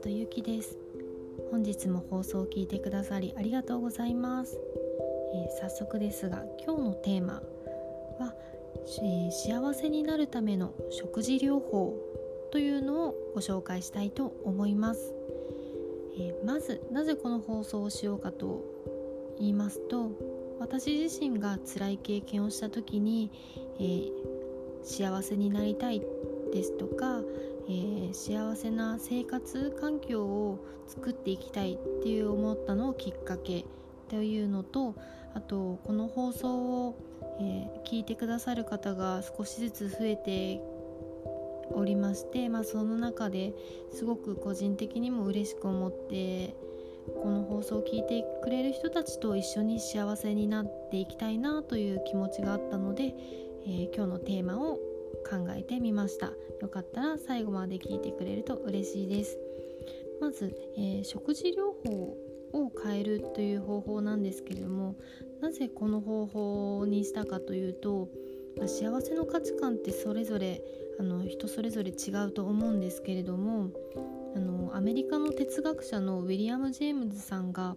ストゆきです。本日も放送を聞いてくださりありがとうございます、えー、早速ですが今日のテーマは、えー、幸せになるための食事療法というのをご紹介したいと思います、えー、まずなぜこの放送をしようかと言いますと私自身が辛い経験をした時に、え幸せになりたいですとか、えー、幸せな生活環境を作っていきたいっていう思ったのをきっかけというのとあとこの放送を、えー、聞いてくださる方が少しずつ増えておりまして、まあ、その中ですごく個人的にも嬉しく思ってこの放送を聞いてくれる人たちと一緒に幸せになっていきたいなという気持ちがあったので、えー、今日のテーマを考えてみました。よかったら最後まで聞いてくれると嬉しいです。まず、えー、食事療法を変えるという方法なんですけれどもなぜこの方法にしたかというと、まあ、幸せの価値観ってそれぞれあの人それぞれ違うと思うんですけれどもあのアメリカの哲学者のウィリアム・ジェームズさんが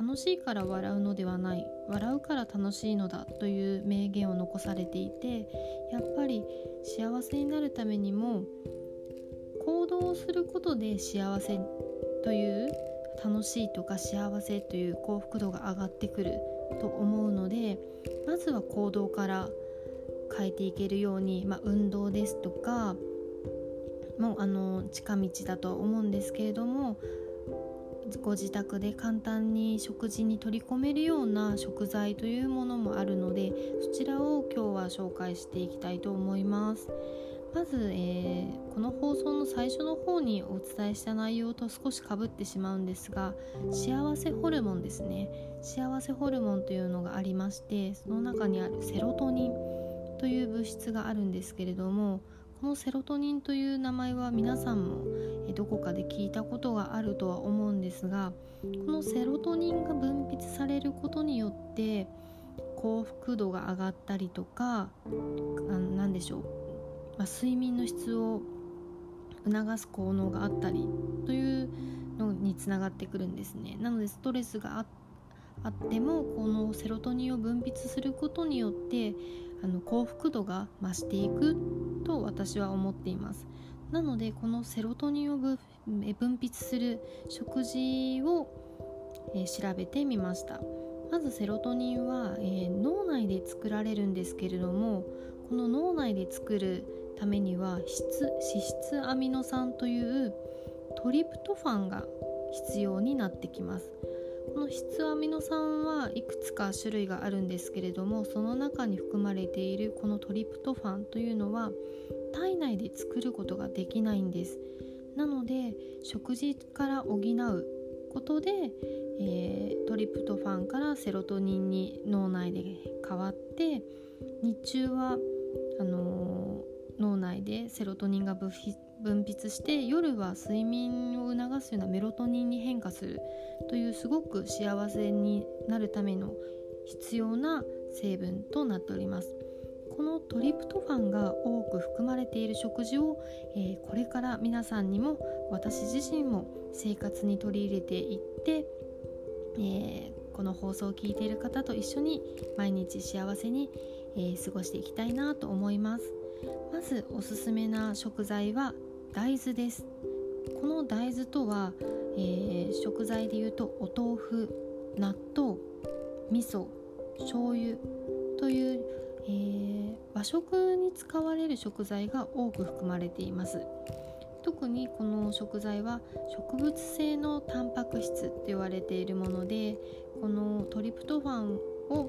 楽しいから笑うのではない笑うから楽しいのだという名言を残されていてやっぱり幸せになるためにも行動をすることで幸せという楽しいとか幸せという幸福度が上がってくると思うのでまずは行動から変えていけるように、まあ、運動ですとかもうあの近道だとは思うんですけれどもご自宅で簡単に食事に取り込めるような食材というものもあるのでそちらを今日は紹介していきたいと思います。まず、えー、この放送の最初の方にお伝えした内容と少しかぶってしまうんですが幸せホルモンですね。幸せホルモンというのがありましてその中にあるセロトニンという物質があるんですけれどもこのセロトニンという名前は皆さんもどこかで聞いたことがあるとは思うんですがこのセロトニンが分泌されることによって幸福度が上がったりとか何でしょう、まあ、睡眠の質を促す効能があったりというのにつながってくるんですね。なのでストレスがあっあってもこのセロトニンを分泌することによってあの幸福度が増していくと私は思っています。なのでこのセロトニンを分泌する食事を、えー、調べてみました。まずセロトニンは、えー、脳内で作られるんですけれどもこの脳内で作るためには脂質アミノ酸というトリプトファンが必要になってきます。この質アミノ酸はいくつか種類があるんですけれどもその中に含まれているこのトリプトファンというのは体内で作ることができないんです。なので食事から補うことで、えー、トリプトファンからセロトニンに脳内で変わって日中はあのー、脳内でセロトニンが分泌して夜は睡眠を促すようなメロトニンに変化するというすごく幸せになるための必要な成分となっております。このトリプトファンが多く含まれている食事を、えー、これから皆さんにも私自身も生活に取り入れていって、えー、この放送を聞いている方と一緒に毎日幸せに、えー、過ごしていきたいなと思います。まずおすすめな食材は大豆です。この大豆とは、えー、食材でいうとお豆腐納豆味噌醤油という、えー、和食に使われる食材が多く含まれています。特にこの食材は植物性のタンパク質と言われているものでこのトリプトファンを、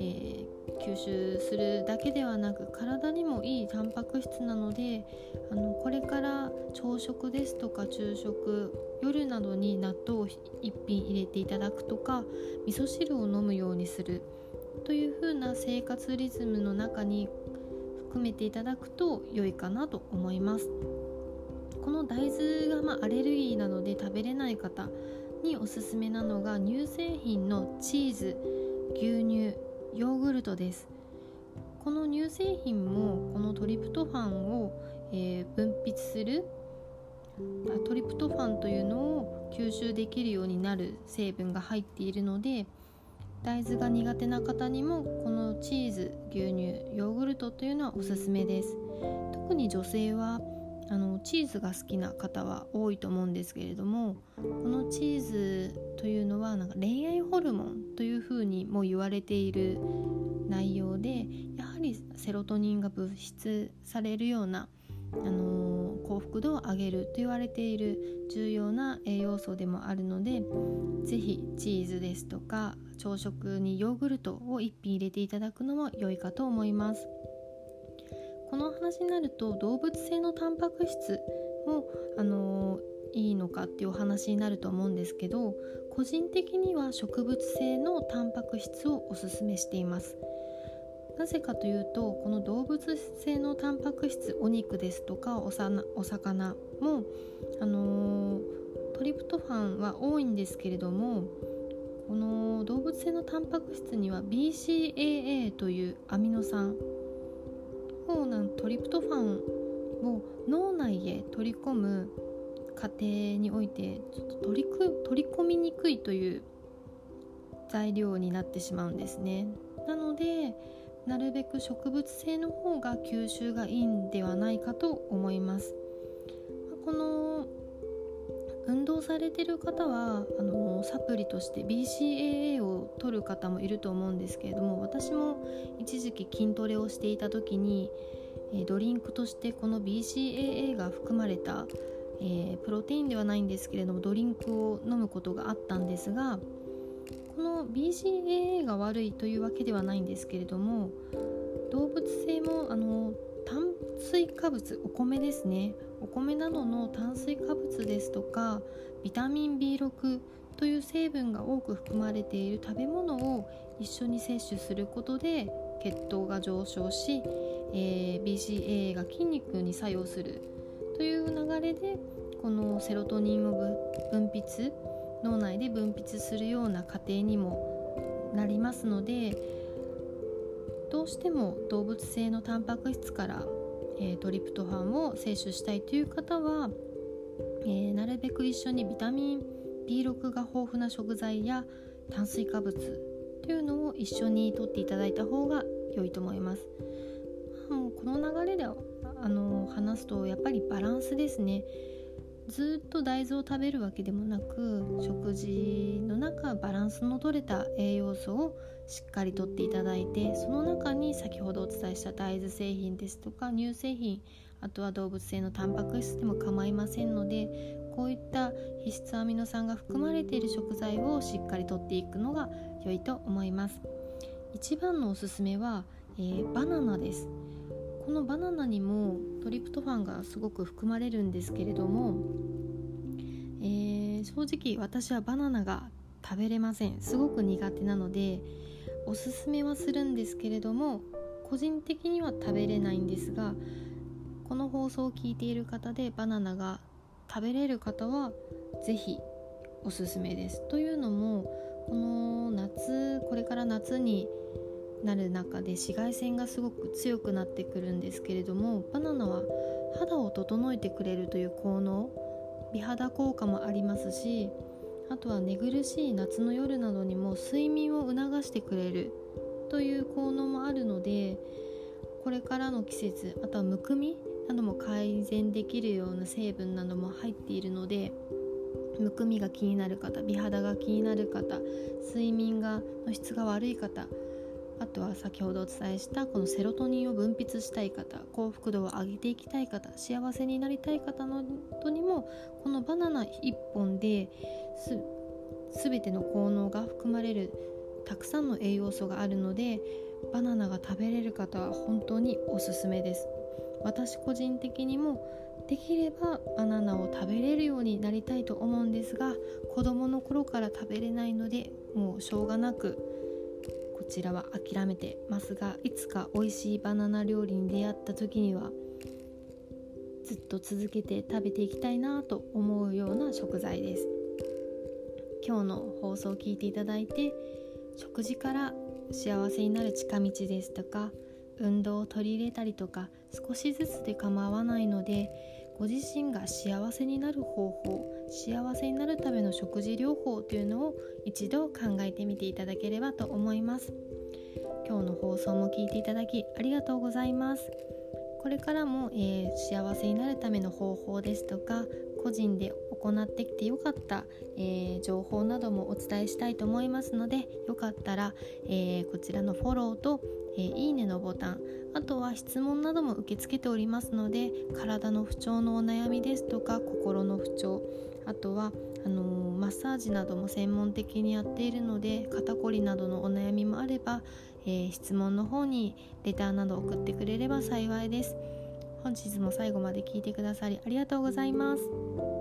えー、吸収するだけではなく体にもいいタンパク質なのであのこれから朝食ですとか昼食夜などに納豆を1品入れていただくとか味噌汁を飲むようにするという風な生活リズムの中に含めていただくと良いかなと思います。この大豆がまアレルギーなどで食べれない方におすすめなのが乳製品のチーズ牛乳。ヨーグルトです。この乳製品もこのトリプトファンを、えー、分泌するトリプトファンというのを吸収できるようになる成分が入っているので大豆が苦手な方にもこのチーズ牛乳ヨーグルトというのはおすすめです。特に女性はあのチーズが好きな方は多いと思うんですけれどもこのチーズというのはなんか恋愛ホルモンというふうにも言われている内容でやはりセロトニンが物質されるような、あのー、幸福度を上げると言われている重要な栄養素でもあるので是非チーズですとか朝食にヨーグルトを1品入れていただくのも良いかと思います。この話になると動物性のタンパク質も、あのー、いいのかっていうお話になると思うんですけど個人的には植物性のタンパク質をおすすめしています。なぜかというとこの動物性のタンパク質お肉ですとかおさお魚も、あのー、トリプトファンは多いんですけれどもこの動物性のタンパク質には BCAA というアミノ酸方なんトリプトファンを脳内へ取り込む過程においてちょっと取りく取り込みにくいという材料になってしまうんですね。なのでなるべく植物性の方が吸収がいいんではないかと思います。この運動されてる方はあのサプリとして BCAA を取る方もいると思うんですけれども私も一時期筋トレをしていた時に、ドリンクとしてこの BCAA が含まれた、えー、プロテインではないんですけれどもドリンクを飲むことがあったんですがこの BCAA が悪いというわけではないんですけれども動物性もあの水化物お米ですね。お米などの炭水化物ですとかビタミン B6 という成分が多く含まれている食べ物を一緒に摂取することで血糖が上昇し、えー、BCAA が筋肉に作用するという流れでこのセロトニンを分泌脳内で分泌するような過程にもなりますのでどうしても動物性のタンパク質からえー、トリプトファンを摂取したいという方は、え、なるべく一緒にビタミン B6 が豊富な食材や炭水化物というのを一緒にとっていただいた方が良いと思います。もうこの流れであの話すとやっぱりバランスですね。ずっと大豆を食べるわけでもなく食事の中バランスの取れた栄養素をしっかりとっていただいてその中に先ほどお伝えした大豆製品ですとか乳製品あとは動物性のタンパク質でも構いませんのでこういった必須アミノ酸が含まれている食材をしっかりとっていくのが良いと思います。一番のおすすめは、えー、バナナです。このバナナにもトリプトファンがすごく含まれるんですけれども、えー、正直私はバナナが食べれません。すごく苦手なのでおすすめはするんですけれども個人的には食べれないんですがこの放送を聞いている方でバナナが食べれる方は是非おすすめです。というのもこの夏これから夏になる中で紫外線がすごく強くなってくるんですけれどもバナナは肌を整えてくれるという効能美肌効果もありますしあとは寝苦しい夏の夜などにも睡眠を促してくれるという効能もあるのでこれからの季節あとはむくみなども改善できるような成分なども入っているのでむくみが気になる方美肌が気になる方睡眠がの質が悪い方あとは先ほどお伝えしたこのセロトニンを分泌したい方幸福度を上げていきたい方幸せになりたい方のとにもこのバナナ1本です全ての効能が含まれるたくさんの栄養素があるのでバナナが食べれる方は本当におすすめです。私個人的にもできればバナナを食べれるようになりたいと思うんですが子供の頃から食べれないのでもうしょうがなくちらは諦めてますがいつか美味しいバナナ料理に出会った時にはずっと続けて食べていきたいなと思うような食材です。今日の放送を聞いていただいて食事から幸せになる近道ですとか運動を取り入れたりとか少しずつで構わないのでご自身が幸せになる方法幸せになるための食事療法というのを一度考えてみていただければと思います。今日の放送も聞いていただきありがとうございます。これからも、えー、幸せになるための方法ですとか個人で行ってきてよかった、えー、情報などもお伝えしたいと思いますのでよかったら、えー、こちらのフォローと、えー、いいねのボタンあとは質問なども受け付けておりますので体の不調のお悩みですとか心の不調あとはあのマッサージなども専門的にやっているので肩こりなどのお悩みもあれば、えー、質問の方にレターなど送ってくれれば幸いです。本日も最後まで聞いてくださりありがとうございます。